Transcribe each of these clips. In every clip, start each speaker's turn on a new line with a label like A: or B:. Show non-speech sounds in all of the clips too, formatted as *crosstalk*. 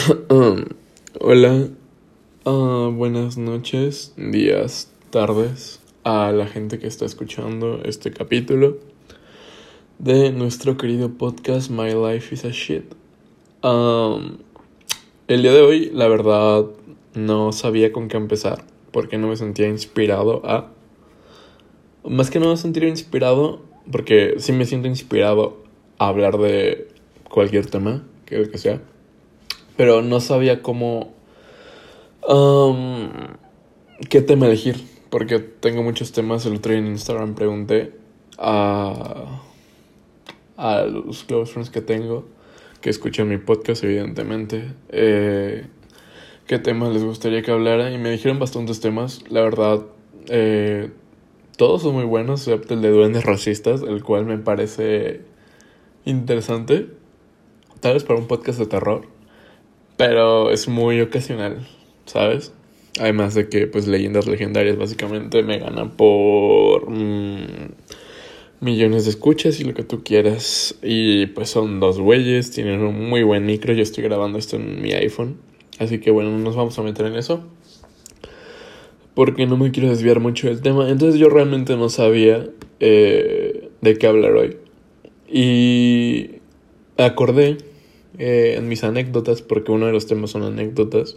A: *coughs* Hola, uh, buenas noches, días, tardes a la gente que está escuchando este capítulo de nuestro querido podcast My Life is a Shit. El día de hoy, la verdad, no sabía con qué empezar porque no me sentía inspirado a... Más que no me sentía inspirado, porque sí me siento inspirado a hablar de cualquier tema, que sea pero no sabía cómo... Um, ¿Qué tema elegir? Porque tengo muchos temas. El otro día en Instagram pregunté a, a los close friends que tengo, que escuchan mi podcast, evidentemente, eh, qué temas les gustaría que hablara. Y me dijeron bastantes temas. La verdad, eh, todos son muy buenos, excepto el de duendes racistas, el cual me parece interesante. Tal vez para un podcast de terror. Pero es muy ocasional, ¿sabes? Además de que, pues, leyendas legendarias básicamente me ganan por mm, millones de escuchas y lo que tú quieras. Y pues son dos güeyes, tienen un muy buen micro. Yo estoy grabando esto en mi iPhone. Así que bueno, no nos vamos a meter en eso. Porque no me quiero desviar mucho del tema. Entonces yo realmente no sabía eh, de qué hablar hoy. Y acordé eh, en mis anécdotas, porque uno de los temas son anécdotas,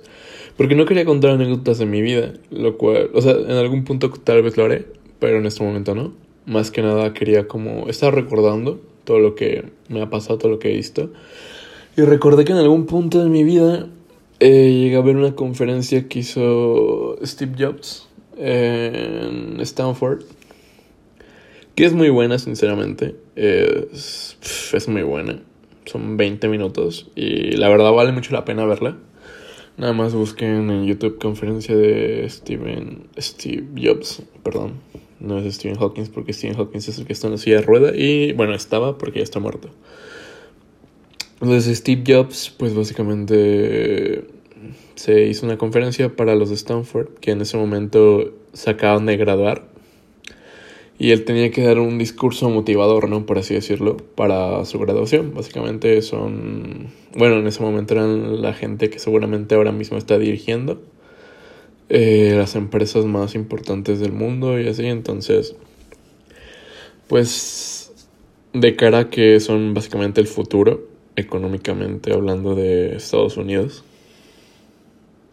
A: porque no quería contar anécdotas de mi vida, lo cual, o sea, en algún punto tal vez lo haré, pero en este momento no. Más que nada quería como estar recordando todo lo que me ha pasado, todo lo que he visto. Y recordé que en algún punto de mi vida eh, llegué a ver una conferencia que hizo Steve Jobs en Stanford. Que es muy buena, sinceramente. Es, es muy buena. Son 20 minutos y la verdad vale mucho la pena verla. Nada más busquen en YouTube conferencia de Steven Steve Jobs, perdón. No es Stephen Hawking porque Stephen Hawking es el que está en la silla de rueda y bueno, estaba porque ya está muerto. Entonces Steve Jobs pues básicamente se hizo una conferencia para los de Stanford que en ese momento se acaban de graduar y él tenía que dar un discurso motivador, ¿no? Por así decirlo, para su graduación. Básicamente son, bueno, en ese momento eran la gente que seguramente ahora mismo está dirigiendo eh, las empresas más importantes del mundo y así, entonces, pues, de cara a que son básicamente el futuro, económicamente hablando de Estados Unidos.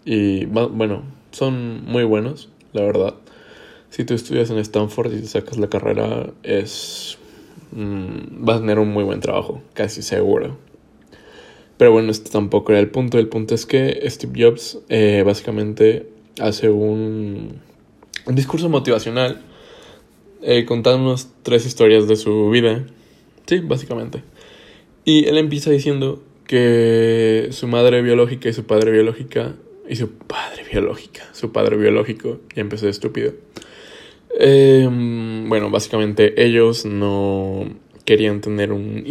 A: Y bueno, son muy buenos, la verdad si tú estudias en Stanford y te sacas la carrera, es mm, vas a tener un muy buen trabajo, casi seguro. Pero bueno, este tampoco era el punto. El punto es que Steve Jobs eh, básicamente hace un, un discurso motivacional eh, contándonos tres historias de su vida. Sí, básicamente. Y él empieza diciendo que su madre biológica y su padre biológica y su padre biológica, su padre biológico, ya empecé estúpido, eh, bueno, básicamente ellos no querían tener un,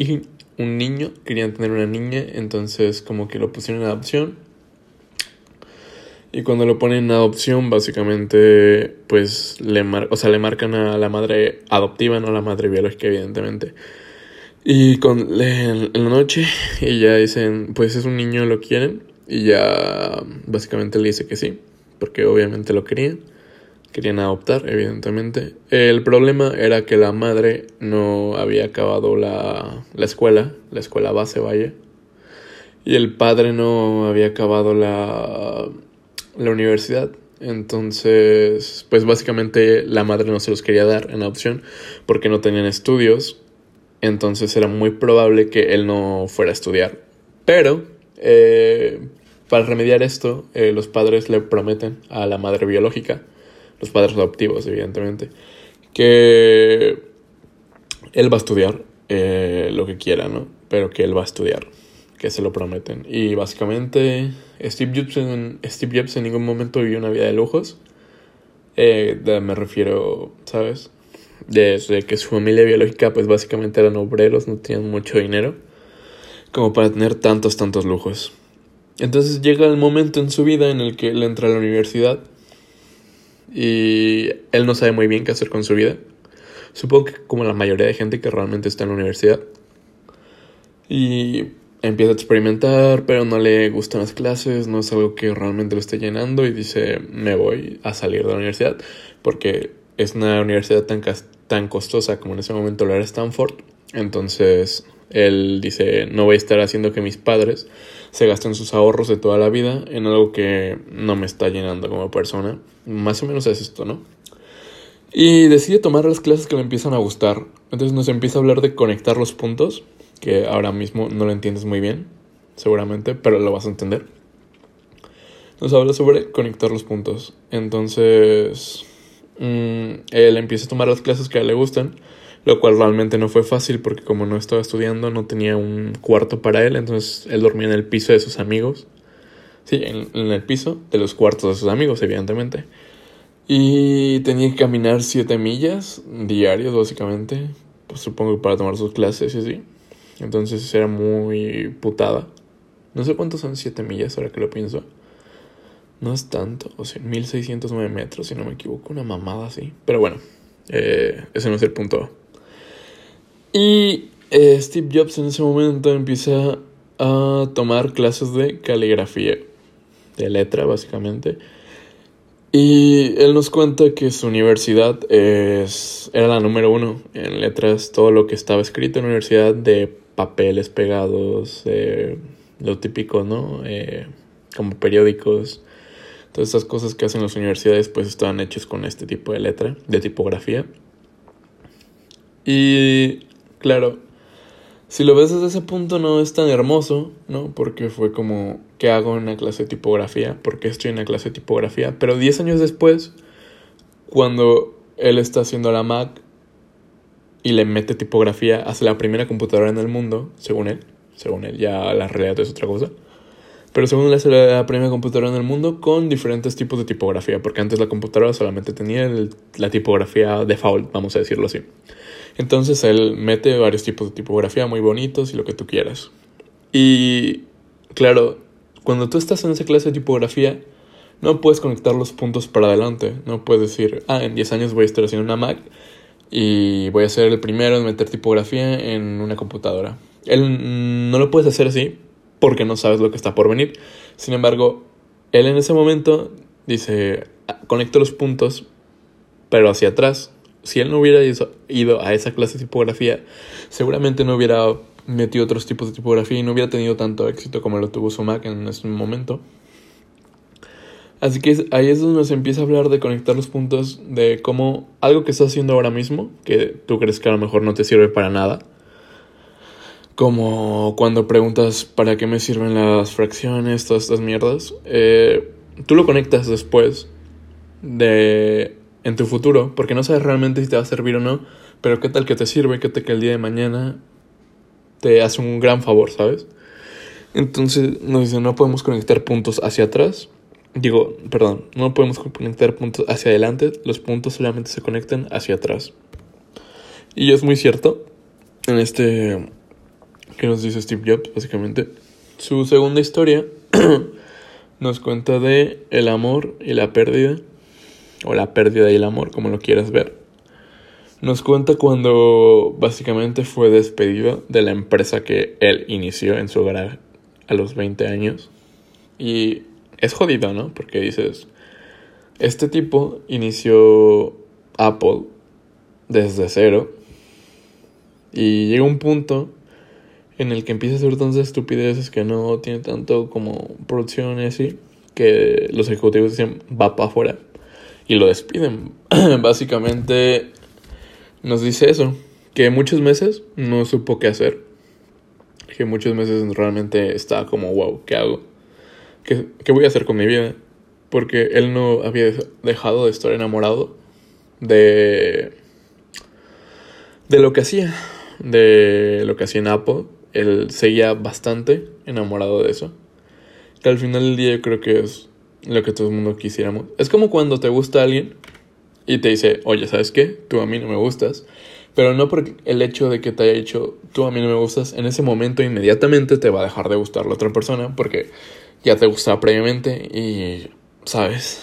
A: un niño, querían tener una niña, entonces como que lo pusieron en adopción. Y cuando lo ponen en adopción, básicamente, pues le, o sea, le marcan a la madre adoptiva, no a la madre biológica, evidentemente. Y con, en la noche, y ya dicen, pues es un niño, lo quieren. Y ya básicamente le dice que sí, porque obviamente lo querían querían adoptar, evidentemente. El problema era que la madre no había acabado la, la escuela, la escuela base, vaya. Y el padre no había acabado la, la universidad. Entonces, pues básicamente la madre no se los quería dar en adopción porque no tenían estudios. Entonces era muy probable que él no fuera a estudiar. Pero, eh, para remediar esto, eh, los padres le prometen a la madre biológica los padres adoptivos, evidentemente, que él va a estudiar eh, lo que quiera, ¿no? Pero que él va a estudiar, que se lo prometen. Y básicamente Steve Jobs en, Steve Jobs en ningún momento vivió una vida de lujos. Eh, me refiero, ¿sabes? Desde que su familia biológica pues básicamente eran obreros, no tenían mucho dinero como para tener tantos, tantos lujos. Entonces llega el momento en su vida en el que él entra a la universidad y él no sabe muy bien qué hacer con su vida. Supongo que como la mayoría de gente que realmente está en la universidad. Y empieza a experimentar, pero no le gustan las clases, no es algo que realmente lo esté llenando y dice, me voy a salir de la universidad porque es una universidad tan, tan costosa como en ese momento lo era Stanford. Entonces él dice, no voy a estar haciendo que mis padres se gasten sus ahorros de toda la vida en algo que no me está llenando como persona. Más o menos es esto, ¿no? Y decide tomar las clases que le empiezan a gustar. Entonces nos empieza a hablar de conectar los puntos, que ahora mismo no lo entiendes muy bien, seguramente, pero lo vas a entender. Nos habla sobre conectar los puntos. Entonces, mm, él empieza a tomar las clases que a él le gustan, lo cual realmente no fue fácil porque como no estaba estudiando, no tenía un cuarto para él, entonces él dormía en el piso de sus amigos. Sí, en, en el piso de los cuartos de sus amigos, evidentemente. Y tenía que caminar 7 millas diarios, básicamente. Pues supongo para tomar sus clases y así. Entonces era muy putada. No sé cuántos son 7 millas ahora que lo pienso. No es tanto, o sea, 1609 metros, si no me equivoco, una mamada así. Pero bueno, eh, ese no es el punto. Y eh, Steve Jobs en ese momento empieza a tomar clases de caligrafía, de letra básicamente. Y él nos cuenta que su universidad es, era la número uno en letras, todo lo que estaba escrito en la universidad de papeles pegados, lo típico, ¿no? Eh, como periódicos, todas estas cosas que hacen las universidades pues estaban hechas con este tipo de letra, de tipografía. Y claro, si lo ves desde ese punto no es tan hermoso, ¿no? Porque fue como, ¿qué hago en una clase de tipografía? ¿Por qué estoy en una clase de tipografía? Pero 10 años después, cuando él está haciendo la Mac y le mete tipografía, hace la primera computadora en el mundo, según él, según él, ya la realidad es otra cosa. Pero según él hace la primera computadora en el mundo con diferentes tipos de tipografía, porque antes la computadora solamente tenía la tipografía default, vamos a decirlo así. Entonces él mete varios tipos de tipografía muy bonitos y lo que tú quieras. Y claro, cuando tú estás en esa clase de tipografía, no puedes conectar los puntos para adelante. No puedes decir, ah, en 10 años voy a estar haciendo una Mac y voy a ser el primero en meter tipografía en una computadora. Él no lo puedes hacer así porque no sabes lo que está por venir. Sin embargo, él en ese momento dice, ah, conecto los puntos, pero hacia atrás, si él no hubiera ido a esa clase de tipografía, seguramente no hubiera metido otros tipos de tipografía y no hubiera tenido tanto éxito como lo tuvo su Mac en ese momento. Así que ahí es donde se empieza a hablar de conectar los puntos de cómo algo que estás haciendo ahora mismo, que tú crees que a lo mejor no te sirve para nada, como cuando preguntas para qué me sirven las fracciones, todas estas mierdas, eh, tú lo conectas después de en tu futuro, porque no sabes realmente si te va a servir o no, pero qué tal que te sirve, qué tal que el día de mañana te hace un gran favor, ¿sabes? Entonces nos dicen, no podemos conectar puntos hacia atrás. Digo, perdón, no podemos conectar puntos hacia adelante, los puntos solamente se conectan hacia atrás. Y es muy cierto, en este que nos dice Steve Jobs, básicamente. Su segunda historia *clears throat* nos cuenta de el amor y la pérdida o la pérdida y el amor, como lo quieras ver. Nos cuenta cuando básicamente fue despedido de la empresa que él inició en su hogar a los 20 años. Y es jodido, ¿no? Porque dices, este tipo inició Apple desde cero y llega un punto en el que empieza a hacer tantas estupideces que no tiene tanto como producción y así, que los ejecutivos dicen va para afuera y lo despiden. *clears throat* Básicamente nos dice eso, que muchos meses no supo qué hacer, que muchos meses realmente estaba como, wow, ¿qué hago? ¿Qué, ¿Qué voy a hacer con mi vida? Porque él no había dejado de estar enamorado de, de lo que hacía, de lo que hacía en Apple. Él seguía bastante enamorado de eso. Que al final del día yo creo que es lo que todo el mundo quisiéramos. Es como cuando te gusta alguien y te dice, oye, ¿sabes qué? Tú a mí no me gustas. Pero no por el hecho de que te haya dicho, tú a mí no me gustas, en ese momento inmediatamente te va a dejar de gustar la otra persona porque ya te gustaba previamente y, ¿sabes?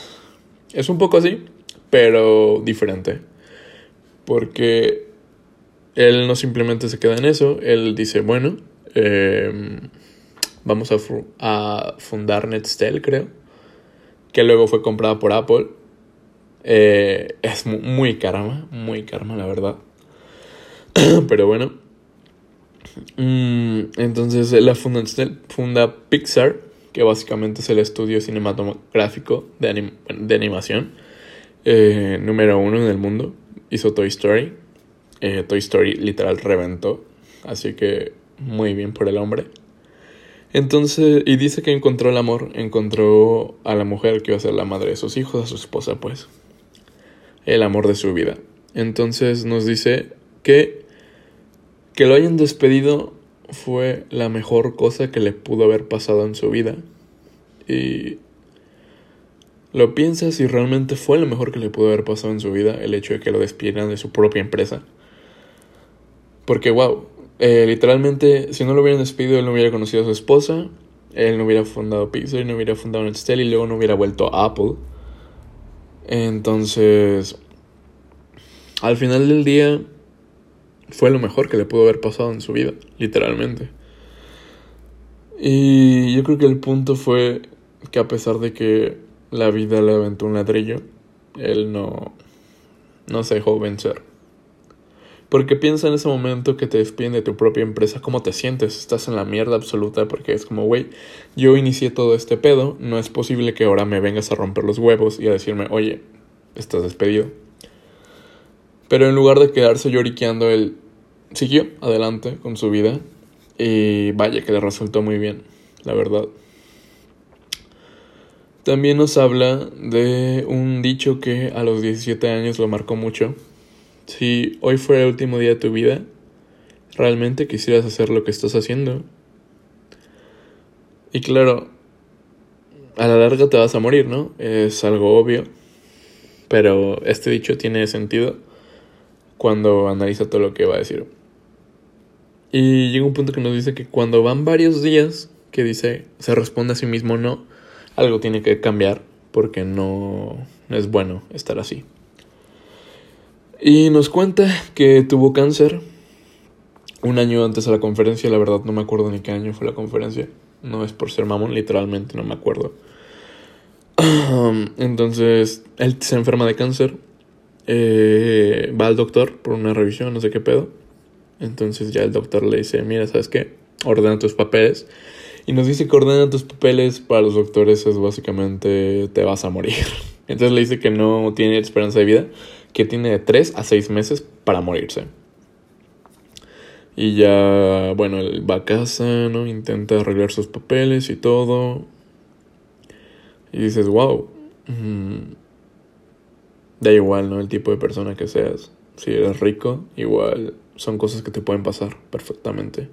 A: Es un poco así, pero diferente. Porque él no simplemente se queda en eso, él dice, bueno, eh, vamos a, a fundar Netstel, creo, que luego fue comprada por Apple. Eh, es muy karma, muy karma, la verdad. *clears throat* Pero bueno. Mm, entonces la funda, funda Pixar, que básicamente es el estudio cinematográfico de, de animación eh, número uno en el mundo. Hizo Toy Story. Eh, Toy Story literal reventó. Así que muy bien por el hombre. Entonces, y dice que encontró el amor, encontró a la mujer que iba a ser la madre de sus hijos, a su esposa, pues. El amor de su vida. Entonces nos dice que que lo hayan despedido fue la mejor cosa que le pudo haber pasado en su vida. Y lo piensas y realmente fue lo mejor que le pudo haber pasado en su vida el hecho de que lo despidieran de su propia empresa. Porque, wow, eh, literalmente, si no lo hubieran despedido, él no hubiera conocido a su esposa, él no hubiera fundado Pixar, no hubiera fundado Netstel y luego no hubiera vuelto a Apple. Entonces, al final del día, fue lo mejor que le pudo haber pasado en su vida, literalmente. Y yo creo que el punto fue que a pesar de que la vida le aventó un ladrillo, él no, no se dejó vencer. Porque piensa en ese momento que te despiden de tu propia empresa, cómo te sientes, estás en la mierda absoluta porque es como, güey, yo inicié todo este pedo, no es posible que ahora me vengas a romper los huevos y a decirme, oye, estás despedido. Pero en lugar de quedarse lloriqueando, él siguió adelante con su vida y vaya que le resultó muy bien, la verdad. También nos habla de un dicho que a los 17 años lo marcó mucho. Si hoy fuera el último día de tu vida, realmente quisieras hacer lo que estás haciendo. Y claro, a la larga te vas a morir, ¿no? Es algo obvio. Pero este dicho tiene sentido cuando analiza todo lo que va a decir. Y llega un punto que nos dice que cuando van varios días, que dice, se responde a sí mismo no, algo tiene que cambiar porque no, es bueno estar así. Y nos cuenta que tuvo cáncer un año antes de la conferencia, la verdad no me acuerdo ni qué año fue la conferencia, no es por ser mamón, literalmente no me acuerdo. *clears throat* Entonces, él se enferma de cáncer eh, va al doctor por una revisión, no sé qué pedo. Entonces ya el doctor le dice, mira, ¿sabes qué? Ordena tus papeles. Y nos dice que ordena tus papeles para los doctores es básicamente te vas a morir. *laughs* Entonces le dice que no tiene esperanza de vida, que tiene de 3 a 6 meses para morirse. Y ya, bueno, él va a casa, ¿no? Intenta arreglar sus papeles y todo. Y dices, wow. Da igual, ¿no? El tipo de persona que seas. Si eres rico, igual son cosas que te pueden pasar perfectamente.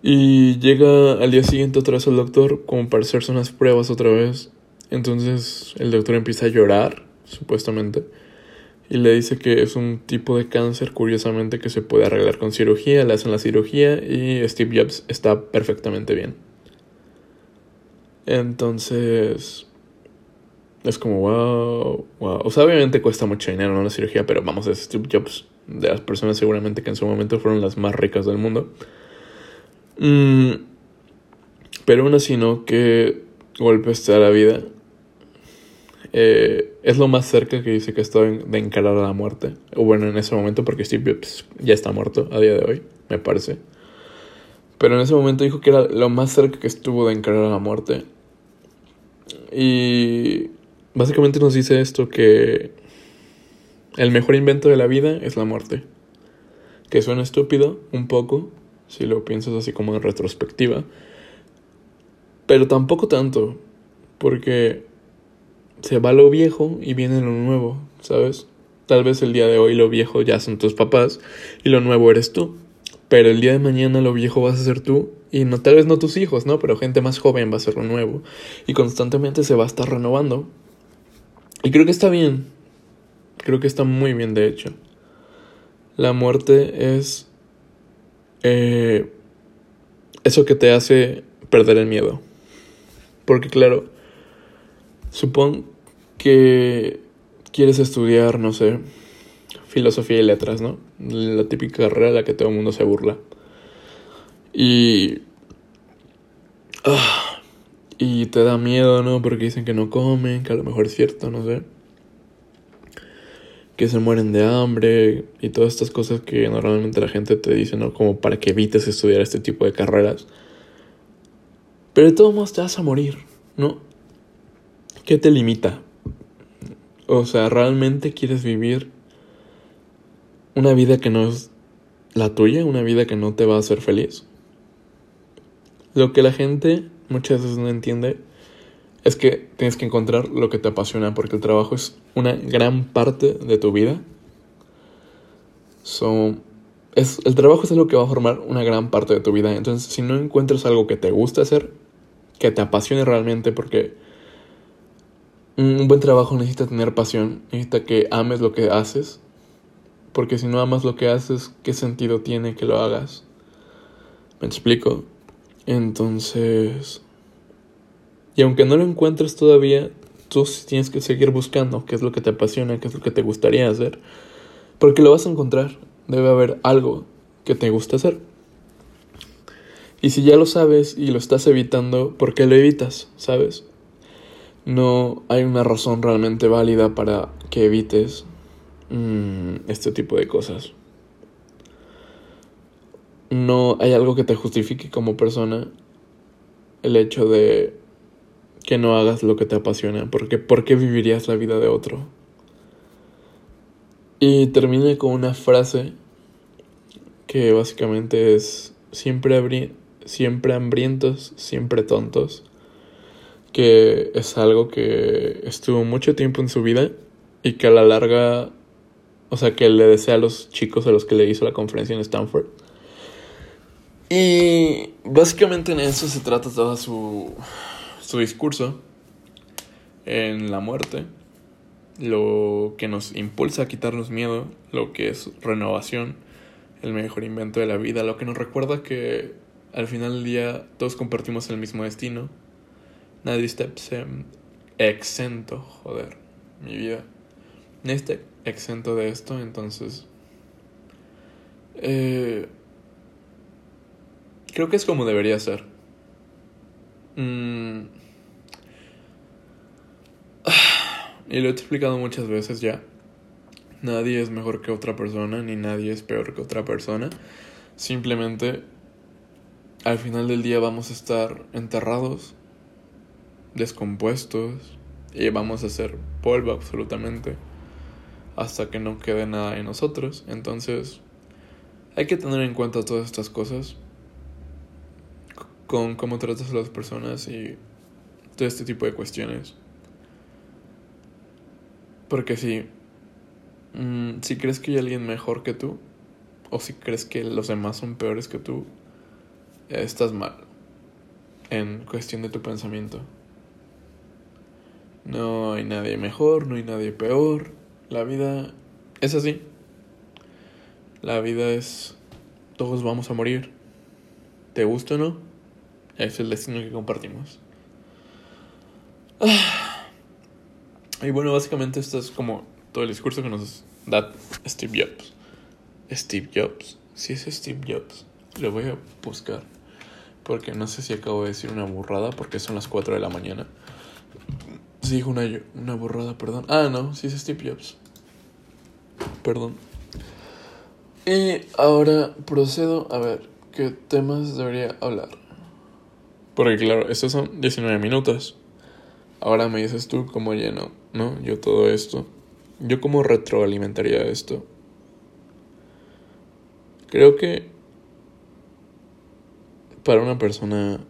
A: Y llega al día siguiente otra vez el doctor como para hacerse unas pruebas otra vez. Entonces el doctor empieza a llorar, supuestamente. Y le dice que es un tipo de cáncer, curiosamente, que se puede arreglar con cirugía. Le hacen la cirugía y Steve Jobs está perfectamente bien. Entonces, es como, wow, wow. O sea, obviamente cuesta mucho dinero, ¿no? La cirugía, pero vamos, es Steve Jobs. De las personas seguramente que en su momento fueron las más ricas del mundo. Mm, pero aún así, ¿no? Que golpe está la vida. Eh, es lo más cerca que dice que está de encarar a la muerte. O bueno, en ese momento, porque Steve Jobs ya está muerto a día de hoy, me parece. Pero en ese momento dijo que era lo más cerca que estuvo de encarar a la muerte. Y Básicamente nos dice esto que el mejor invento de la vida es la muerte. Que suena estúpido, un poco, si lo piensas así como en retrospectiva. Pero tampoco tanto, porque se va lo viejo y viene lo nuevo, ¿sabes? Tal vez el día de hoy lo viejo ya son tus papás y lo nuevo eres tú. Pero el día de mañana lo viejo vas a ser tú y no tal vez no tus hijos, ¿no? Pero gente más joven va a ser lo nuevo y constantemente se va a estar renovando y creo que está bien. Creo que está muy bien, de hecho. La muerte es eh, eso que te hace perder el miedo. Porque claro, supón que quieres estudiar, no sé, filosofía y letras, ¿no? La típica carrera de la que todo el mundo se burla. Y Ah, y te da miedo, ¿no? Porque dicen que no comen, que a lo mejor es cierto, no sé. Que se mueren de hambre y todas estas cosas que normalmente la gente te dice, ¿no? Como para que evites estudiar este tipo de carreras. Pero de todos modos te vas a morir, ¿no? ¿Qué te limita? O sea, ¿realmente quieres vivir una vida que no es la tuya? ¿Una vida que no te va a hacer feliz? Lo que la gente muchas veces no entiende es que tienes que encontrar lo que te apasiona porque el trabajo es una gran parte de tu vida. So, es, el trabajo es algo que va a formar una gran parte de tu vida. Entonces, si no encuentras algo que te guste hacer, que te apasione realmente, porque un buen trabajo necesita tener pasión, necesita que ames lo que haces, porque si no amas lo que haces, ¿qué sentido tiene que lo hagas? ¿Me explico? Entonces, y aunque no lo encuentres todavía, tú tienes que seguir buscando qué es lo que te apasiona, qué es lo que te gustaría hacer, porque lo vas a encontrar. Debe haber algo que te gusta hacer. Y si ya lo sabes y lo estás evitando, ¿por qué lo evitas? ¿Sabes? No hay una razón realmente válida para que evites mm, este tipo de cosas no hay algo que te justifique como persona el hecho de que no hagas lo que te apasiona, porque ¿por qué vivirías la vida de otro? Y termine con una frase que básicamente es siempre, siempre hambrientos, siempre tontos, que es algo que estuvo mucho tiempo en su vida y que a la larga, o sea, que le desea a los chicos a los que le hizo la conferencia en Stanford, y básicamente en eso se trata todo su, su discurso en la muerte, lo que nos impulsa a quitarnos miedo, lo que es renovación, el mejor invento de la vida, lo que nos recuerda que al final del día todos compartimos el mismo destino, nadie está exento, joder, mi vida, nadie está exento de esto, entonces... Eh, Creo que es como debería ser. Mm. *sighs* Y lo he explicado muchas veces ya. Nadie es mejor que otra persona, ni nadie es peor que otra persona. Simplemente, al final del día vamos a estar enterrados, descompuestos, y vamos a ser polvo absolutamente, hasta que no quede nada en nosotros. Entonces, hay que tener en cuenta todas estas cosas con cómo tratas a las personas y todo este tipo de cuestiones. Porque si, mm, si crees que hay alguien mejor que tú, o si crees que los demás son peores que tú, estás mal en cuestión de tu pensamiento. No hay nadie mejor, no hay nadie peor. La vida es así. La vida es... Todos vamos a morir. ¿Te gusta o no? Es el destino que compartimos. Ah. Y bueno, básicamente esto es como todo el discurso que nos da Steve Jobs. Steve Jobs. Si es Steve Jobs, lo voy a buscar. Porque no sé si acabo de decir una burrada porque son las 4 de la mañana. Si dijo una, una burrada, perdón. Ah, no, si es Steve Jobs. Perdón. Y ahora procedo a ver qué temas debería hablar. Porque claro, estos son 19 minutos. Ahora me dices tú cómo lleno, ¿no? Yo todo esto. Yo cómo retroalimentaría esto. Creo que para una persona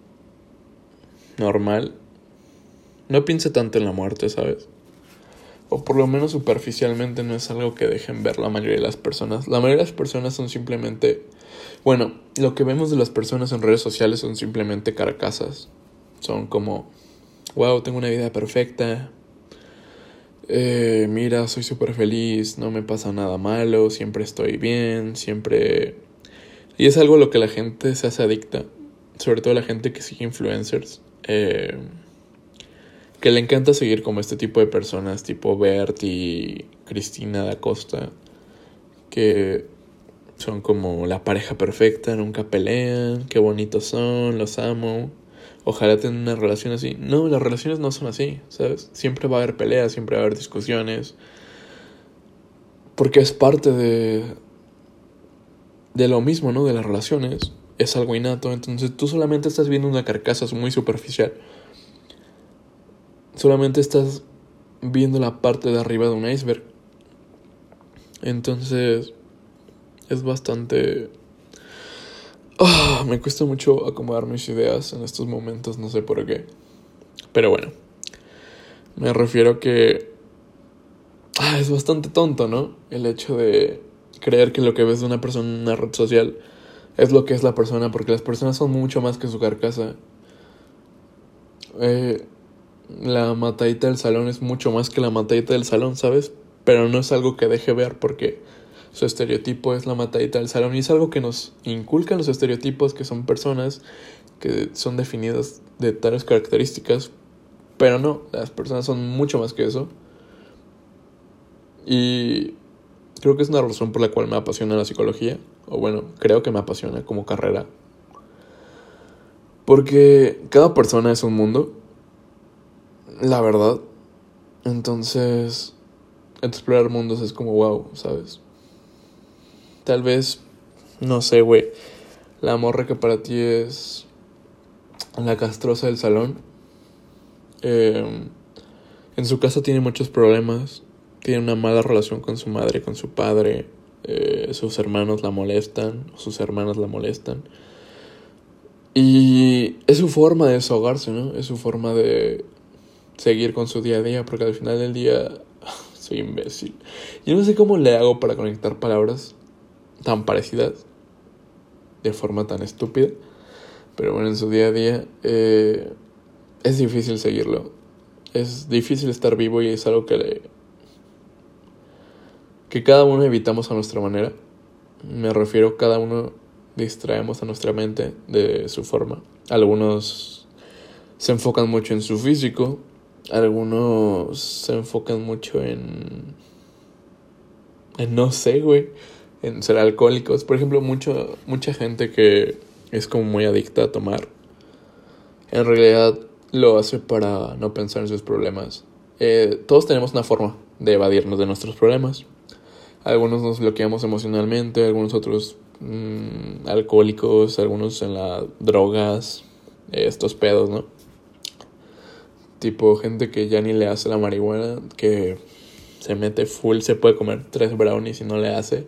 A: normal no piense tanto en la muerte, ¿sabes? O por lo menos superficialmente no es algo que dejen ver la mayoría de las personas. La mayoría de las personas son simplemente bueno, lo que vemos de las personas en redes sociales son simplemente carcasas. Son como, wow, tengo una vida perfecta. Eh, mira, soy súper feliz, no me pasa nada malo, siempre estoy bien, siempre... Y es algo a lo que la gente se hace adicta, sobre todo la gente que sigue influencers, eh, que le encanta seguir como este tipo de personas, tipo Bert y Cristina da Costa, que son como la pareja perfecta, nunca pelean, qué bonitos son, los amo. ojalá tener una relación así. No, las relaciones no son así, ¿sabes? Siempre va a haber peleas, siempre va a haber discusiones. Porque es parte de, de lo mismo, ¿no? De las relaciones. Es algo innato. Entonces tú solamente estás viendo una carcasa muy superficial. Solamente estás viendo la parte de arriba de un iceberg. Entonces es bastante... Ah, me cuesta mucho acomodar mis ideas en estos momentos, no sé por qué. Pero bueno, me refiero que... Ah, es bastante tonto, ¿no? El hecho de creer que lo que ves de una persona en una red social es lo que es la persona, porque las personas son mucho más que su carcasa. Eh, la matadita del salón es mucho más que la matadita del salón, ¿sabes? Pero no es algo que deje ver porque su estereotipo es la matadita del salón y es algo que nos inculcan los estereotipos que son personas que son definidas de tales características, pero no, las personas son mucho más que eso. Y creo que es una razón por la cual me apasiona la psicología, o bueno, creo que me apasiona como carrera. Porque cada persona es un mundo, la verdad. Entonces, explorar mundos es como wow, ¿sabes? Tal vez, no sé, güey, la morra que para ti es la castrosa del salón. Eh, en su casa tiene muchos problemas, tiene una mala relación con su madre, con su padre, eh, sus hermanos la molestan, sus hermanas la molestan. Y es su forma de desahogarse, ¿no? Es su forma de seguir con su día a día, porque al final del día *laughs* soy imbécil. Yo no sé cómo le hago para conectar palabras tan parecidas de forma tan estúpida, pero bueno, en su día a día eh, es difícil seguirlo. Es difícil estar vivo y es algo que le, que cada uno evitamos a nuestra manera. Me refiero, cada uno distraemos a nuestra mente de su forma. Algunos se enfocan mucho en su físico, algunos se enfocan mucho en... en no sé, güey, en ser alcohólicos. Por ejemplo, mucho, mucha gente que es como muy adicta a tomar, en realidad lo hace para no pensar en sus problemas. Eh, todos tenemos una forma de evadirnos de nuestros problemas. Algunos nos bloqueamos emocionalmente, algunos otros mmm, alcohólicos, algunos en las drogas, estos pedos, ¿no? Tipo gente que ya ni le hace la marihuana, que se mete full, se puede comer tres brownies y no le hace.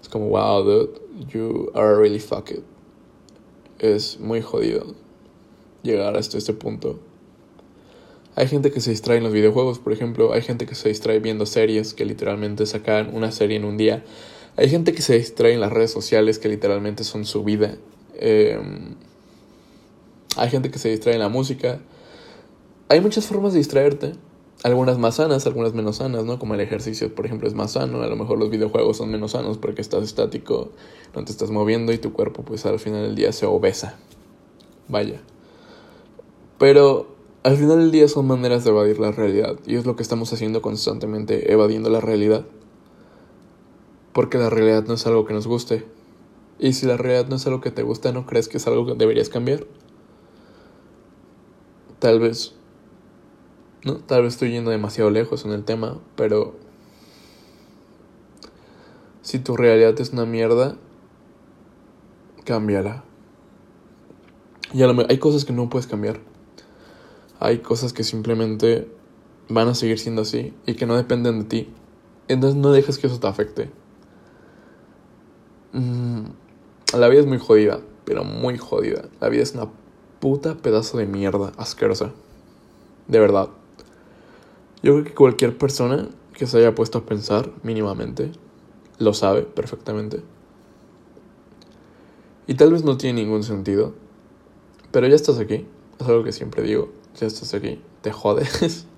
A: Es como, wow, dude, you are really fucked. Es muy jodido llegar hasta este punto. Hay gente que se distrae en los videojuegos, por ejemplo. Hay gente que se distrae viendo series que literalmente sacan una serie en un día. Hay gente que se distrae en las redes sociales que literalmente son su vida. Eh, hay gente que se distrae en la música. Hay muchas formas de distraerte. Algunas más sanas, algunas menos sanas, ¿no? Como el ejercicio, por ejemplo, es más sano. A lo mejor los videojuegos son menos sanos porque estás estático, no te estás moviendo y tu cuerpo pues al final del día se obesa. Vaya. Pero al final del día son maneras de evadir la realidad y es lo que estamos haciendo constantemente, evadiendo la realidad. Porque la realidad no es algo que nos guste. Y si la realidad no es algo que te gusta, ¿no crees que es algo que deberías cambiar? Tal vez. No, tal vez estoy yendo demasiado lejos en el tema, pero si tu realidad es una mierda, cámbiala. Y a lo hay cosas que no puedes cambiar hay cosas que simplemente van a seguir siendo así y que no dependen de ti. Entonces no dejes que eso te afecte. Mm, la vida es muy jodida, pero muy jodida. La vida es una puta pedazo de mierda asquerosa. De verdad. Yo creo que cualquier persona que se haya puesto a pensar mínimamente lo sabe perfectamente. Y tal vez no tiene ningún sentido, pero ya estás aquí. Es algo que siempre digo ya estás aquí, te jodes. *laughs*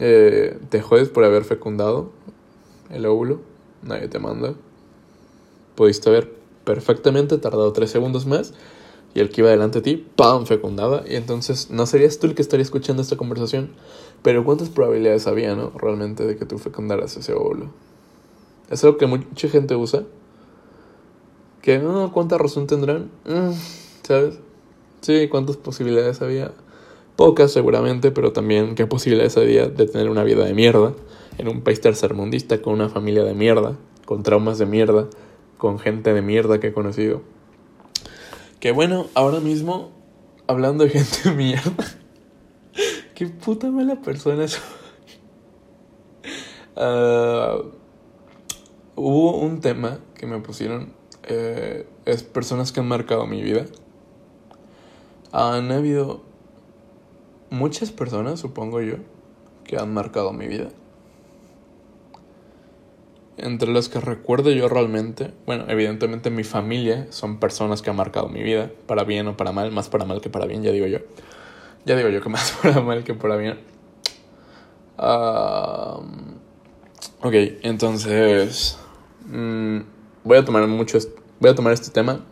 A: Eh, te jodes por haber fecundado el óvulo, nadie te manda. Pudiste haber perfectamente tardado tres segundos más y el que iba delante de ti, ¡pam! fecundaba. Y entonces no serías tú el que estaría escuchando esta conversación. Pero ¿cuántas probabilidades había, no? Realmente de que tú fecundaras ese óvulo. Es algo que mucha gente usa. Que no, ¿cuánta razón tendrán? Mm, ¿Sabes? Sí, ¿cuántas posibilidades había? Pocas seguramente, pero también qué posibilidades había de tener una vida de mierda en un país tercermundista con una familia de mierda, con traumas de mierda, con gente de mierda que he conocido. Que bueno, ahora mismo, hablando de *laughs* gente de mierda, qué puta mala persona soy. *laughs* Ah, hubo un tema que me pusieron, eh, es personas que han marcado mi vida. Han habido muchas personas, supongo yo, que han marcado mi vida. Entre las que recuerdo yo realmente, bueno, evidentemente mi familia son personas que han marcado mi vida, para bien o para mal, más para mal que para bien, ya digo yo. Ya digo yo que más *laughs* para mal que para bien. ok, entonces mm, voy a tomar mucho, voy a tomar este tema.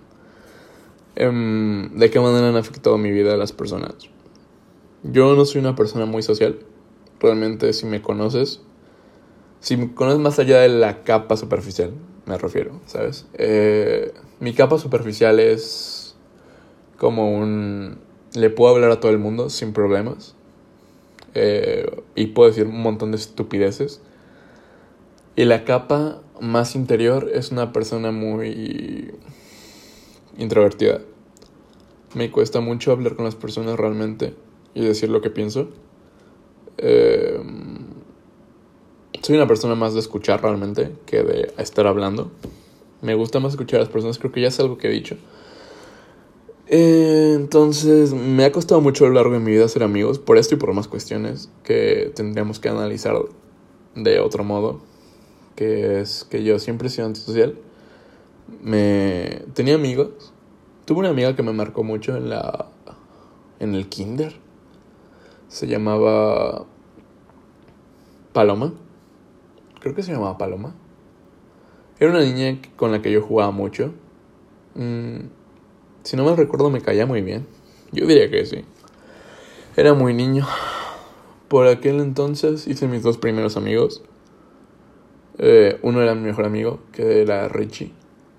A: Em, ¿De qué manera han afectado mi vida a las personas? Yo no soy una persona muy social. Realmente, si me conoces, si me conoces más allá de la capa superficial, me refiero, ¿sabes? Eh, mi capa superficial es como un... Le puedo hablar a todo el mundo sin problemas. Eh, y puedo decir un montón de estupideces. Y la capa más interior es una persona muy introvertida. Me cuesta mucho hablar con las personas realmente y decir lo que pienso. Eh, soy una persona más de escuchar realmente que de estar hablando. Me gusta más escuchar a las personas, creo que ya es algo que he dicho. Eh, entonces, me ha costado mucho a lo largo de mi vida ser amigos, por esto y por más cuestiones que tendríamos que analizar de otro modo, que es que yo siempre he sido antisocial. Me tenía amigos. Tuve una amiga que me marcó mucho en la en el kinder. Se llamaba Paloma creo que se llamaba Paloma. Era una niña con la que yo jugaba mucho. Mm, si no me recuerdo, me caía muy bien. Yo diría que sí. Era muy niño. Por aquel entonces hice mis dos primeros amigos. Eh, uno era mi mejor amigo, que era Richie.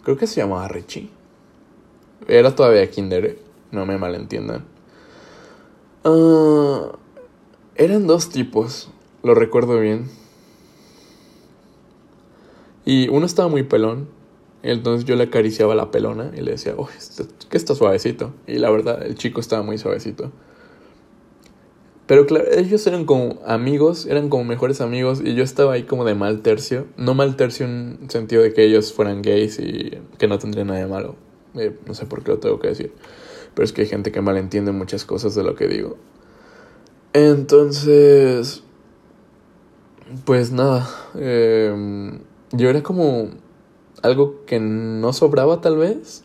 A: Creo que se llamaba Richie. Era todavía kinder, eh. no me malentiendan. Ah, eran dos tipos, lo recuerdo bien. Y uno estaba muy pelón. Entonces yo le acariciaba la pelona y le decía, oh, que está suavecito. Y la verdad, el chico estaba muy suavecito. Pero claro, ellos eran como amigos, eran como mejores amigos y yo estaba ahí como de mal tercio. No mal tercio en sentido de que ellos fueran gays y que no tendría nada de malo. Eh, no sé por qué lo tengo que decir. Pero es que hay gente que malentiende muchas cosas de lo que digo. Entonces, pues nada. Eh, yo era como algo que no sobraba tal vez,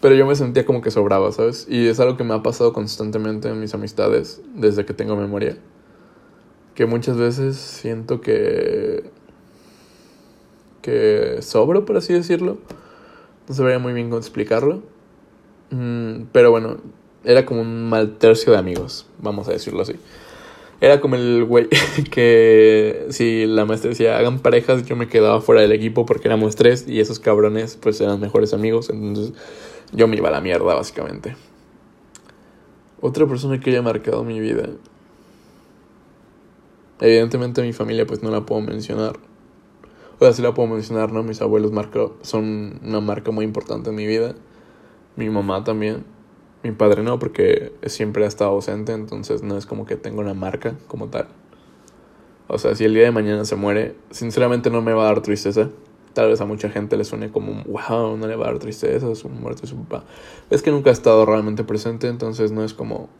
A: pero yo me sentía como que sobraba, ¿sabes? Y es algo que me ha pasado constantemente en mis amistades desde que tengo memoria. Que muchas veces siento que... que sobro, por así decirlo. No sabría muy bien cómo explicarlo. Mm, pero bueno, era como un mal tercio de amigos, vamos a decirlo así. Era como el güey *laughs* que si la maestra decía hagan parejas, yo me quedaba fuera del equipo porque éramos tres y esos cabrones pues eran mejores amigos. Entonces yo me iba a la mierda básicamente. Otra persona que haya marcado mi vida. Evidentemente mi familia pues no la puedo mencionar. O sea, sí la puedo mencionar, ¿no? Mis abuelos marcó, son una marca muy importante en mi vida. Mi mamá también. Mi padre no, porque siempre ha estado ausente, entonces no es como que tenga una marca como tal. O sea, si el día de mañana se muere, sinceramente no me va a dar tristeza. Tal vez a mucha gente le suene como, wow, no le va a dar tristeza, su muerte de su papá. Es que nunca ha estado realmente presente, entonces no es como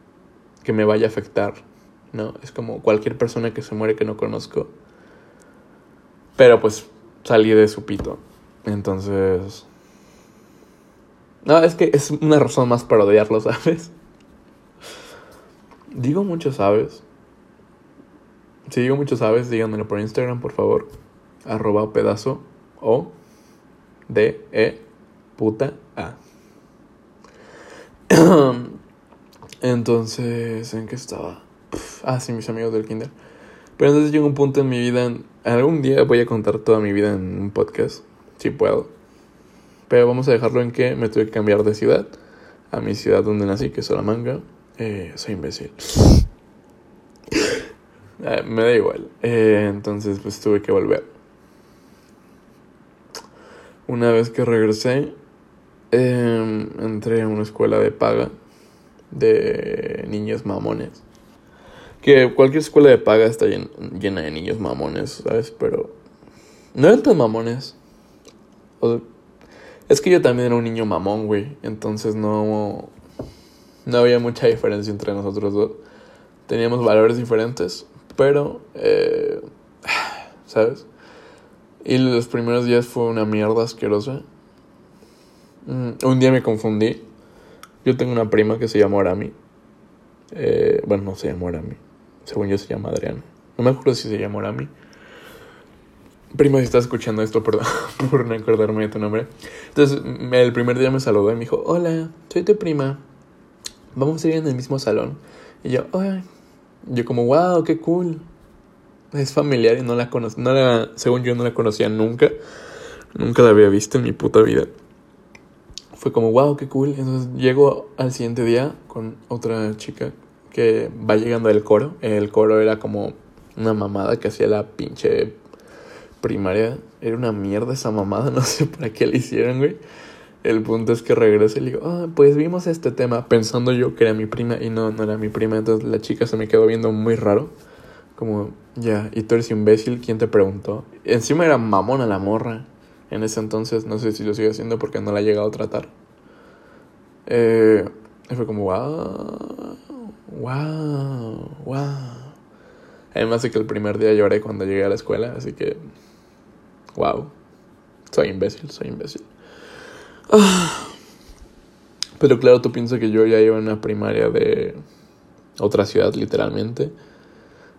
A: que me vaya a afectar, ¿no? Es como cualquier persona que se muere que no conozco. Pero pues salí de su pito. Entonces, no, es que es una razón más para odiarlo, ¿sabes? Digo muchos sabes. Si digo muchos sabes, díganmelo por Instagram, por favor. Arroba pedazo o de e puta a. *clears throat* Entonces, ¿en qué estaba? ah, sí, mis amigos del kinder. Pero entonces llega un punto en mi vida, algún día voy a contar toda mi vida en un podcast, si puedo. Pero vamos a dejarlo en que me tuve que cambiar de ciudad a mi ciudad donde nací, que es Salamanca, eh, soy imbécil. *laughs* Eh, me da igual. Eh, entonces, pues tuve que volver. Una vez que regresé, em, entré a una escuela de paga de niños mamones. Que cualquier escuela de paga está llena de niños mamones, ¿sabes? Pero no eran tan mamones. Es que yo también era un niño mamón, güey. Entonces no, no había mucha diferencia entre nosotros dos. Teníamos valores diferentes, pero, eh, *sighs* ¿sabes? Y los primeros días fue una mierda asquerosa. Mm, un día me confundí. Yo tengo una prima que se llama Arami. Eh, bueno, no se llama Arami. Según yo se llama Adriana. No me acuerdo si se llama Arami. Prima, si estás escuchando esto, perdón *laughs* por no acordarme de tu nombre. Entonces, el primer día me saludó y me dijo, hola, soy tu prima. Vamos a ir en el mismo salón. Y yo, ay. Yo como, wow, qué cool es familiar y no la conozco, no la, según yo no la conocía nunca, nunca la había visto en mi puta vida. Fue como, wow, qué cool. Entonces llego al siguiente día con otra chica que va llegando del coro. El coro era como una mamada que hacía la pinche primaria. Era una mierda esa mamada, *laughs* no sé para qué la hicieron, güey. El punto es que regreso y le digo, ah, pues vimos este tema pensando yo que era mi prima y no, no era mi prima. Entonces la chica se me quedó viendo muy raro. Como, ya, y tú eres imbécil, ¿quién te preguntó? Encima era mamona la morra. En ese entonces, no sé si lo sigue haciendo porque no la ha llegado a tratar. Eh, y fue como, wow, wow, wow. Además de que el primer día lloré cuando llegué a la escuela, así que, wow. Soy imbécil, soy imbécil. *sighs* Pero claro, tú piensas que yo ya iba en una primaria de otra ciudad, literalmente.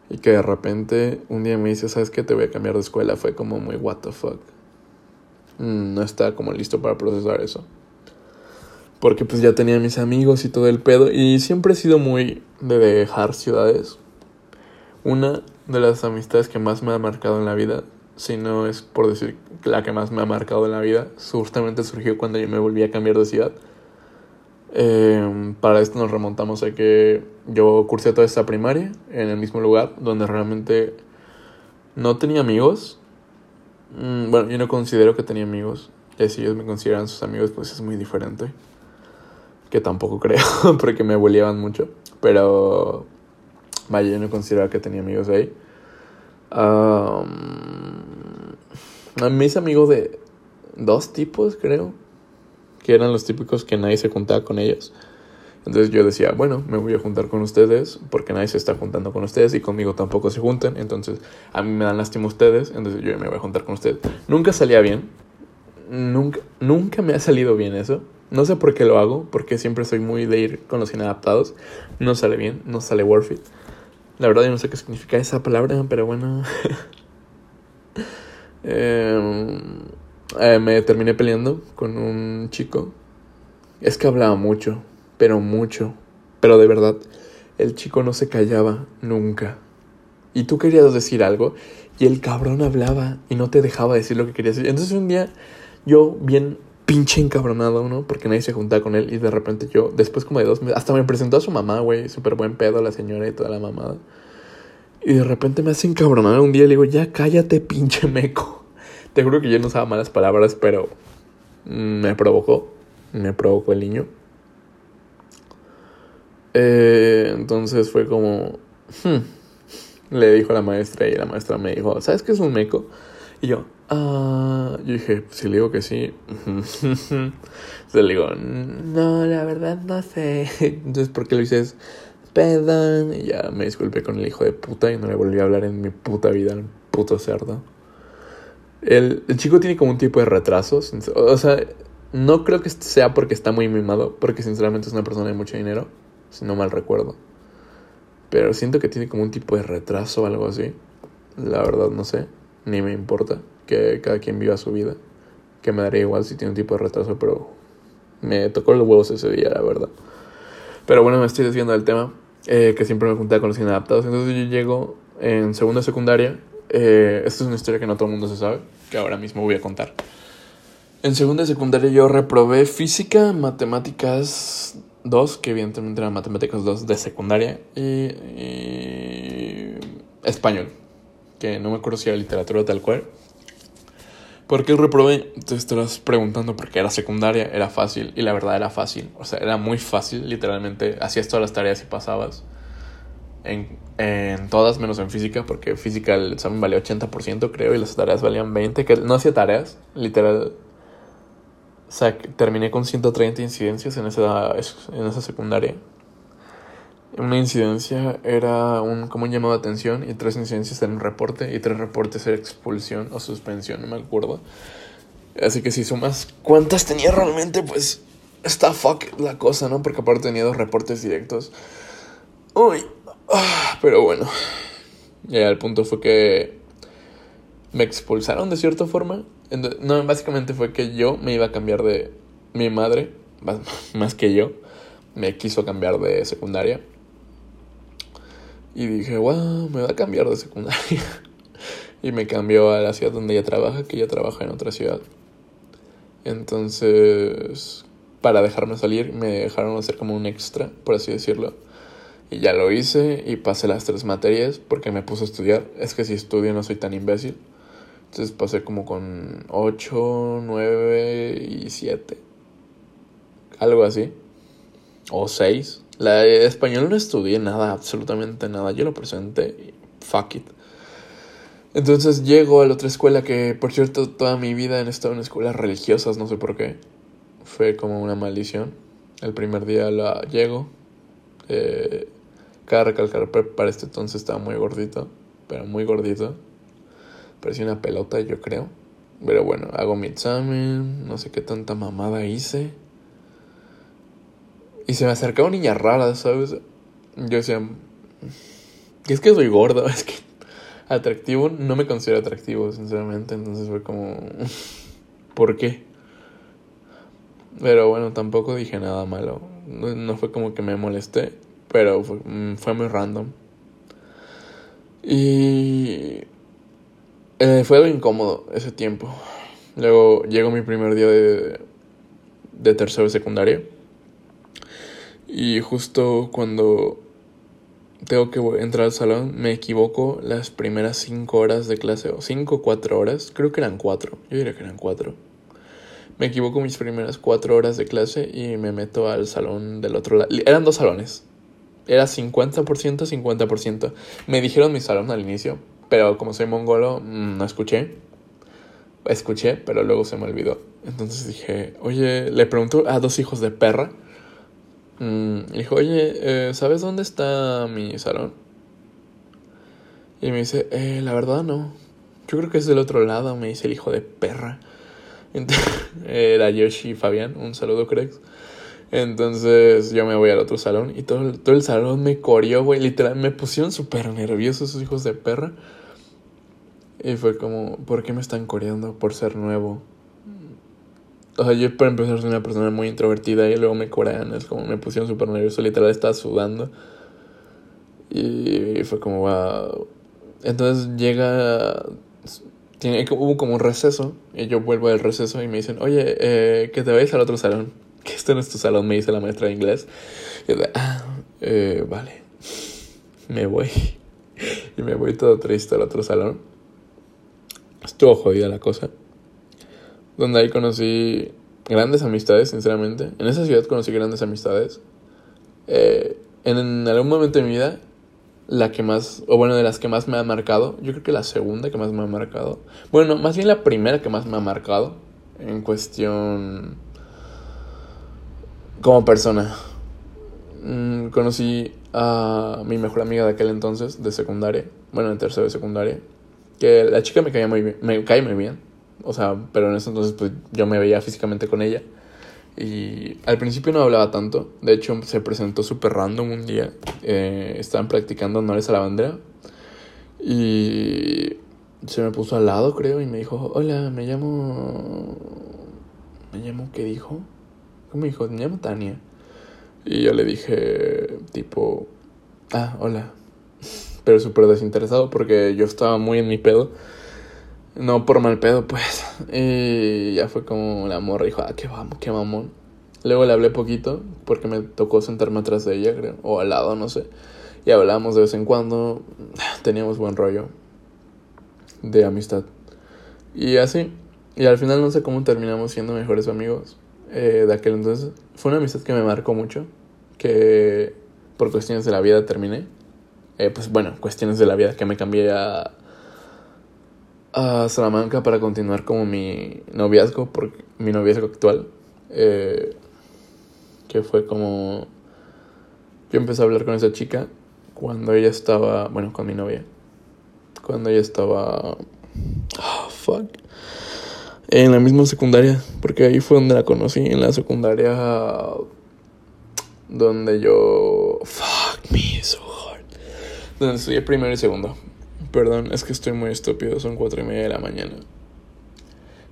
A: Y que de repente un día me dice, ¿sabes qué? Te voy a cambiar de escuela. Fue como muy, what the fuck. Mm, no está como listo para procesar eso. Porque pues ya tenía mis amigos y todo el pedo. Y siempre he sido muy de dejar ciudades. Una de las amistades que más me ha marcado en la vida, si no es por decir la que más me ha marcado en la vida, justamente surgió cuando yo me volví a cambiar de ciudad. Eh, para esto nos remontamos a que yo cursé toda esta primaria en el mismo lugar donde realmente no tenía amigos. Mm, bueno, yo no considero que tenía amigos. Y si ellos me consideran sus amigos, pues es muy diferente. Que tampoco *laughs* creo, porque me boleaban mucho. Pero, vaya, yo no considero que tenía amigos ahí. Um, me hice amigo de dos tipos, creo que eran los típicos que nadie se juntaba con ellos. Entonces yo decía, bueno, me voy a juntar con ustedes porque nadie se está juntando con ustedes y conmigo tampoco se juntan. Entonces a mí me dan lástima ustedes, entonces yo me voy a juntar con ustedes. Nunca salía bien. Nunca, nunca me ha salido bien eso. No sé por qué lo hago, porque siempre soy muy de ir con los inadaptados. No sale bien, no sale worth it. La verdad yo no sé qué significa esa palabra, pero bueno. *laughs* eh, eh, me terminé peleando con un chico. Es que hablaba mucho, pero mucho. Pero de verdad, el chico no se callaba nunca. Y tú querías decir algo y el cabrón hablaba y no te dejaba decir lo que querías decir. Entonces un día yo bien pinche encabronado, ¿no? Porque nadie se juntaba con él y de repente yo, después como de dos meses, hasta me presentó a su mamá, güey, súper buen pedo la señora y toda la mamada. Y de repente me hace encabronar un día y le digo, ya cállate pinche meco. *laughs* Te juro que yo no usaba malas palabras, pero me provocó. Me provocó el niño. Eh, entonces fue como... Hmm", le dijo a la maestra y la maestra me dijo, ¿sabes qué es un meco? Y yo, ah, yo dije, si le digo que sí. *laughs* Entonces le digo, no, la verdad no sé. *laughs* Entonces, ¿por qué lo dices? Perdón. Y ya me disculpé con el hijo de puta y no le volví a hablar en mi puta vida al puto cerdo. El, chico tiene como un tipo de retraso. O sea, no creo que sea porque está muy mimado, porque sinceramente es una persona de mucho dinero, si no mal recuerdo. Pero siento que tiene como un tipo de retraso o algo así. La verdad no sé, ni me importa que cada quien viva su vida. Que me daría igual si tiene un tipo de retraso, pero me tocó los huevos ese día, la verdad. Pero bueno, me estoy desviando del tema, eh, que siempre me juntaba con los inadaptados. Entonces yo llego en segunda secundaria. Eh, esta es una historia que no todo el mundo se sabe que ahora mismo voy a contar. En segunda secundaria yo reprobé física, matemáticas 2, que evidentemente eran matemáticas 2 de secundaria, y, y español, que no me acuerdo si era literatura tal cual. ¿Por qué reprobé? Te estarás preguntando porque era secundaria, era fácil, y la verdad era fácil. O sea, era muy fácil, literalmente. Hacías todas las tareas y pasabas. En, en todas, menos en física, porque física el examen valía 80%, creo, y las tareas valían 20%. Que no hacía tareas, literal. O sea, terminé con 130 incidencias en esa, en esa secundaria. Una incidencia era un, como un llamado de atención y tres incidencias eran un reporte y tres reportes era expulsión o suspensión, no me acuerdo. Así que si sumas cuántas tenía realmente, pues está fuck la cosa, ¿no? Porque aparte tenía dos reportes directos. Uy, ah, pero bueno. Ya el punto fue que me expulsaron de cierta forma. No, básicamente fue que yo me iba a cambiar de mi madre, más, *laughs* más que yo, me quiso cambiar de secundaria y dije, wow, me va a cambiar de secundaria. *laughs* y me cambió a la ciudad donde ella trabaja, que ella trabaja en otra ciudad. Entonces, para dejarme salir, me dejaron hacer como un extra, por así decirlo. Y ya lo hice y pasé las tres materias porque me puse a estudiar. Es que si estudio no soy tan imbécil. Entonces pasé como con 8, 9 y 7. Algo así. O 6. La español no estudié nada, absolutamente nada. Yo lo presenté y fuck it. Entonces llego a la otra escuela que, por cierto, toda mi vida he estado en escuelas religiosas, no sé por qué. Fue como una maldición. El primer día la llego. Eh, cada recalcar, para este entonces estaba muy gordito, pero muy gordito. Parecía una pelota, yo creo. Pero bueno, hago mi examen, no sé qué tanta mamada hice. Y se me acercaba una niña rara, ¿sabes? Yo decía, es que soy gordo, *laughs* es que atractivo, no me considero atractivo, sinceramente, entonces fue como, *laughs* ¿por qué? Pero bueno, tampoco dije nada malo, no, fue como que me molesté, pero fue, mm, fue muy random. Y eh, fue algo incómodo ese tiempo. Luego llegó mi primer día de, de tercero de secundaria. Y justo cuando tengo que entrar al salón, me equivoco las primeras cinco horas de clase, o cinco o cuatro horas, creo que eran cuatro, yo diría que eran cuatro. Me equivoco mis primeras cuatro horas de clase y me meto al salón del otro lado. Eran dos salones. Era 50%, 50%. Me dijeron mi salón al inicio, pero como soy mongolo, mm, no escuché. Escuché, pero luego se me olvidó. Entonces dije, oye, le pregunto a dos hijos de perra Mm, dijo, oye, eh, ¿sabes dónde está mi salón? Y me dice, eh, la verdad no. Yo creo que es del otro lado, me dice el hijo de perra. *laughs* era Yoshi y Fabián, un saludo, cracks. Entonces yo me voy al otro salón y todo, todo el salón me corrió, güey. Literal, me pusieron súper nerviosos esos hijos de perra. Y fue como, ¿por qué me están coreando? Por ser nuevo. O sea, yo para empezar soy una persona muy introvertida y luego me corean, es como me pusieron súper nervioso, literal estaba sudando. Y fue como, wow. Entonces llega, tiene, hubo como un receso y yo vuelvo del receso y me dicen, oye, eh, que te vayas al otro salón, *laughs* que este no es tu salón, me dice la maestra de inglés. Y yo, ah, eh, vale, me voy. *laughs* Y me voy todo triste al otro salón. Estuvo jodida la cosa donde ahí conocí grandes amistades, sinceramente. En esa ciudad conocí grandes amistades. Eh, en, algún momento de mi vida, la que más, o bueno, de las que más me ha marcado, yo creo que la segunda que más me ha marcado. Bueno, más bien la primera que más me ha marcado en cuestión como persona. Mm, conocí a mi mejor amiga de aquel entonces, de secundaria, bueno, de tercero de secundaria, que la chica me caía muy me cae muy bien o sea, pero en ese entonces pues yo me veía físicamente con ella. Y al principio no hablaba tanto. De hecho, se presentó súper random un día. Eh, estaban practicando honores a la bandera. Y se me puso al lado, creo, y me dijo, hola, me llamo... ¿Me llamo qué dijo? ¿Cómo me dijo? Me llamo Tania. Y yo le dije, tipo, ah, hola. *laughs* Pero súper desinteresado porque yo estaba muy en mi pedo. No por mal pedo, pues. Y ya fue como la morra dijo, ah, qué, vamos, qué mamón. Luego le hablé poquito porque me tocó sentarme atrás de ella, creo, o al lado, no sé. Y hablábamos de vez en cuando. *sighs* Teníamos buen rollo de amistad. Y así. Y al final no sé cómo terminamos siendo mejores amigos eh, de aquel entonces. Fue una amistad que me marcó mucho. Que por cuestiones de la vida terminé. Eh, pues bueno, cuestiones de la vida que me cambié a a Salamanca para continuar como mi noviazgo, mi noviazgo actual. Eh, que fue como... Yo empecé a hablar con esa chica cuando ella estaba, bueno, con mi novia. Cuando ella estaba... Oh, fuck. En la misma secundaria, porque ahí fue donde la conocí, en la secundaria donde yo... Fuck me so hard. Donde estudié primero y segundo. Perdón, es que estoy muy estúpido, son cuatro y media de la mañana.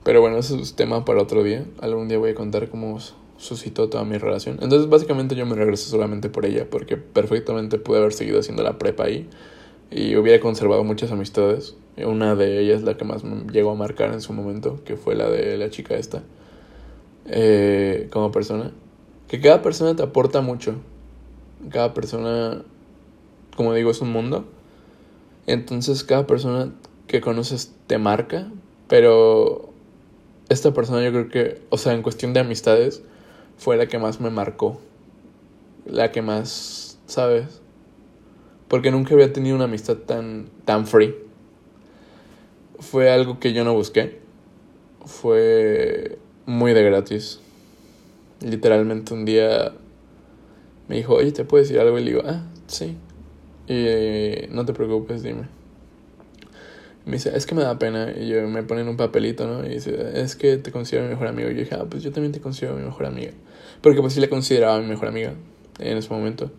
A: Pero bueno, ese es tema para otro día. Algún día voy a contar cómo suscitó toda mi relación. Entonces, básicamente yo me regresé solamente por ella, porque perfectamente pude haber seguido haciendo la prepa ahí y hubiera conservado muchas amistades. Una de ellas, la que más me llegó a marcar en su momento, que fue la de la chica esta, eh, como persona. Que cada persona te aporta mucho. Cada persona, como digo, es un mundo. Entonces cada persona que conoces te marca, pero esta persona yo creo que, o sea, en cuestión de amistades, fue la que más me marcó. La que más, ¿sabes? Porque nunca había tenido una amistad tan, tan free. Fue algo que yo no busqué. Fue muy de gratis. Literalmente un día me dijo, oye, ¿te puedo decir algo? Y le digo, ah, sí. Y no te preocupes, dime. Me dice, es que me da pena. Y yo me ponen un papelito, ¿no? Y dice, es que te considero mi mejor amigo. Y yo dije, ah, pues yo también te considero mi mejor amiga. Porque pues sí la consideraba mi mejor amiga en ese momento.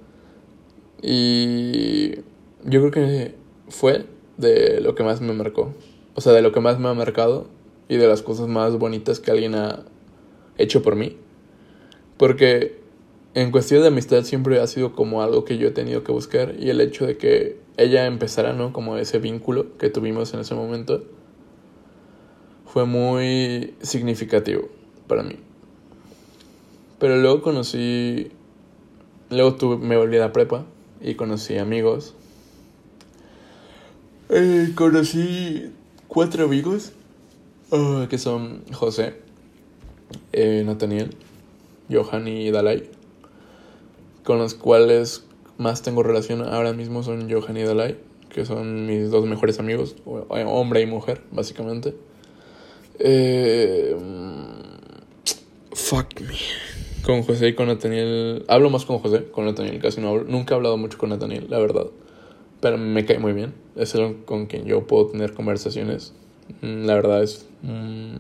A: Y yo creo que fue de lo que más me marcó. O sea, de lo que más me ha marcado y de las cosas más bonitas que alguien ha hecho por mí. Porque en cuestión de amistad siempre ha sido como algo que yo he tenido que buscar y el hecho de que ella empezara, ¿no? Como ese vínculo que tuvimos en ese momento fue muy significativo para mí. Pero luego conocí, luego tuve, me volví a la prepa y conocí amigos. Eh, conocí cuatro amigos ah, que son José, eh, Nathaniel, Johan y Dalai con los cuales más tengo relación ahora mismo son Johan y Dalai, que son mis dos mejores amigos, hombre y mujer, básicamente. Eh, fuck me. Con José y con Nathaniel. Hablo más con José, con Nathaniel casi no hablo. Nunca he hablado mucho con Nathaniel, la verdad. Pero me cae muy bien. Es el con quien yo puedo tener conversaciones. Mm, la verdad es. Mm,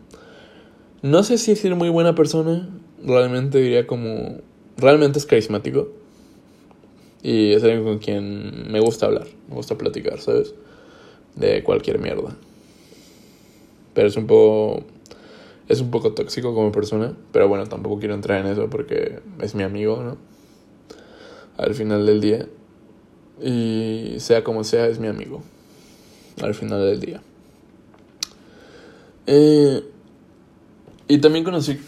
A: no sé si decir muy buena persona. Realmente diría como realmente es carismático. Y es alguien con quien me gusta hablar, me gusta platicar, ¿sabes? De cualquier mierda. Pero es un poco. Es un poco tóxico como persona. Pero bueno, tampoco quiero entrar en eso porque es mi amigo, ¿no? Al final del día. Y sea como sea, es mi amigo. Al final del día. Eh, y también conocí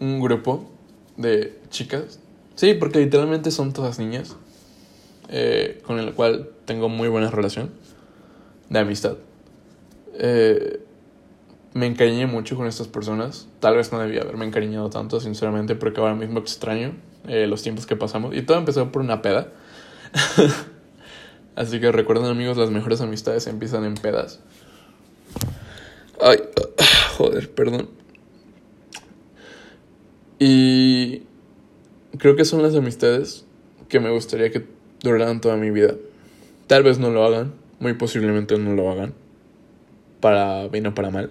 A: un grupo de chicas. Sí, porque literalmente son todas niñas. Eh, con el cual tengo muy buena relación de amistad. Eh, me encariñé mucho con estas personas. Tal vez no debía haberme encariñado tanto, sinceramente, porque ahora mismo extraño eh, los tiempos que pasamos. Y todo empezó por una peda. *laughs* Así que recuerden, amigos, las mejores amistades empiezan en pedas. Ay, *clears throat* joder, perdón. Y creo que son las amistades que me gustaría que duraran toda mi vida. Tal vez no lo hagan, muy posiblemente no lo hagan. Para bien o para mal.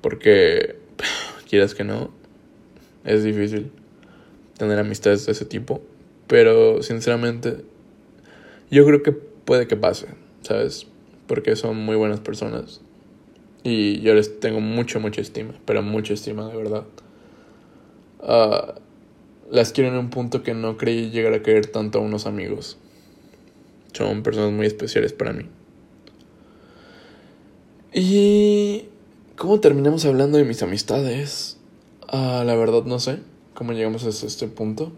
A: Porque, *sighs* quieras que no, es difícil tener amistades de ese tipo. Pero, sinceramente, yo creo que puede que pase, ¿sabes? Porque son muy buenas personas. Y yo les tengo mucha, mucha estima, pero mucha estima, de verdad. Uh, las quiero en un punto que no creí llegar a querer tanto a unos amigos. Son personas muy especiales para mí. Y... ¿Cómo terminamos hablando de mis amistades? Ah, la verdad no sé cómo llegamos hasta este punto.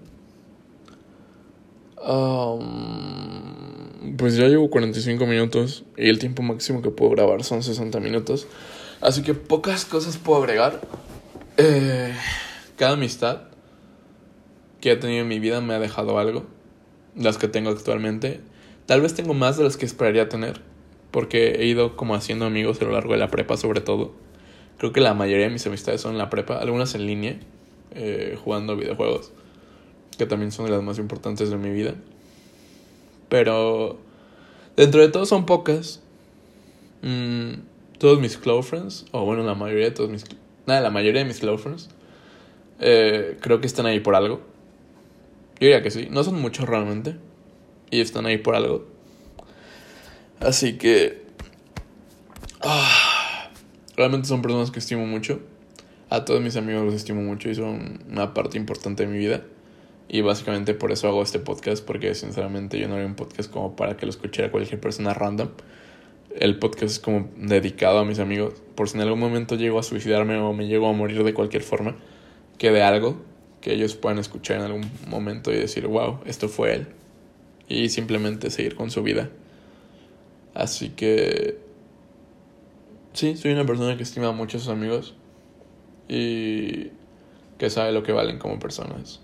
A: pues ya llevo 45 minutos y el tiempo máximo que puedo grabar son 60 minutos. Así que pocas cosas puedo agregar. Eh, cada amistad que he tenido en mi vida me ha dejado algo. Las que tengo actualmente. Tal vez tengo más de las que esperaría tener. Porque he ido como haciendo amigos a lo largo de la prepa sobre todo. Creo que la mayoría de mis amistades son en la prepa. Algunas en línea. Eh, jugando videojuegos. Que también son de las más importantes de mi vida. Pero dentro de todo son pocas. Mm, todos mis close friends, o bueno, la mayoría de todos mis... Nada, la mayoría de mis close friends. Eh, creo que están ahí por algo. Yo diría que sí. No son muchos realmente. Y están ahí por algo. Así que... Ah, realmente son personas que estimo mucho. A todos mis amigos los estimo mucho y son una parte importante de mi vida. Y básicamente por eso hago este podcast, porque sinceramente yo no haría un podcast como para que lo escuchara cualquier persona random. El podcast es como dedicado a mis amigos, por si en algún momento llego a suicidarme o me llego a morir de cualquier forma, que de algo que ellos puedan escuchar en algún momento y decir, wow, esto fue él. Y simplemente seguir con su vida. Así que... Sí, soy una persona que estima mucho a sus amigos y que sabe lo que valen como personas.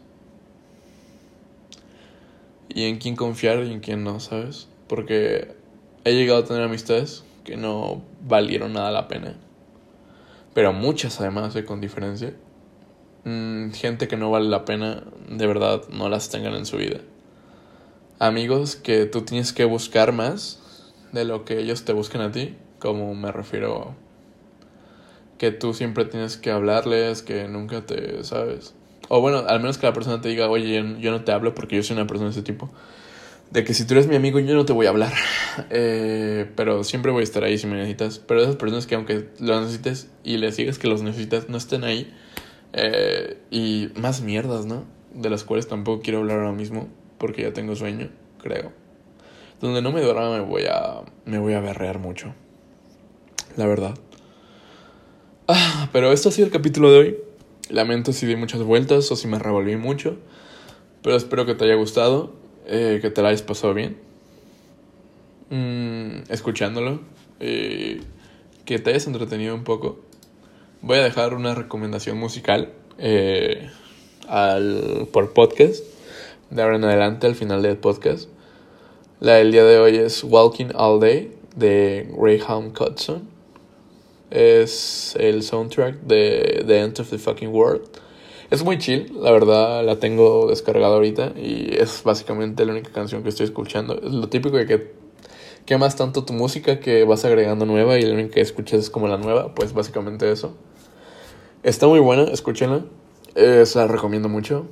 A: Y en quién confiar y en quién no, ¿sabes? Porque he llegado a tener amistades que no valieron nada la pena. Pero muchas además, eh, con diferencia. Mm, gente que no vale la pena, de verdad, no las tengan en su vida. Amigos que tú tienes que buscar más de lo que ellos te busquen a ti, como me refiero que tú siempre tienes que hablarles, que nunca te, ¿sabes? O bueno, al menos que la persona te diga, oye, yo no te hablo porque yo soy una persona de ese tipo. De que si tú eres mi amigo, yo no te voy a hablar. *laughs* Eh, pero siempre voy a estar ahí si me necesitas. Pero esas personas que aunque lo necesites y les digas que los necesitas, no estén ahí, eh, y más mierdas, ¿no? De las cuales tampoco quiero hablar ahora mismo porque ya tengo sueño, creo. Donde no me duerma me voy a me voy a berrear mucho. La verdad. Ah, pero esto ha sido el capítulo de hoy. Lamento si di muchas vueltas o si me revolví mucho. Pero espero que te haya gustado, eh, que te la hayas pasado bien. Mm, escuchándolo. Eh, que te hayas entretenido un poco voy a dejar una recomendación musical eh, al, por podcast. De ahora en adelante, al final del podcast. La del día de hoy es Walking All Day de Graham Cutson. Es el soundtrack de The End of the Fucking World. Es muy chill, la verdad la tengo descargada ahorita y es básicamente la única canción que estoy escuchando. Es lo típico de que quemas tanto tu música que vas agregando nueva y la única que escuchas es como la nueva, pues básicamente eso. Está muy buena, escúchenla. Eh, se la recomiendo mucho.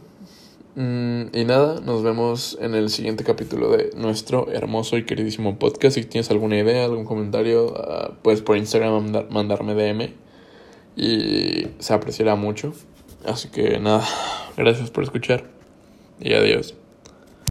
A: Mm, y nada, nos vemos en el siguiente capítulo de nuestro hermoso y queridísimo podcast. Si tienes alguna idea, algún comentario, uh, puedes por Instagram mandarme DM. Y se apreciará mucho. Así que nada, *laughs* gracias por escuchar. Y adiós.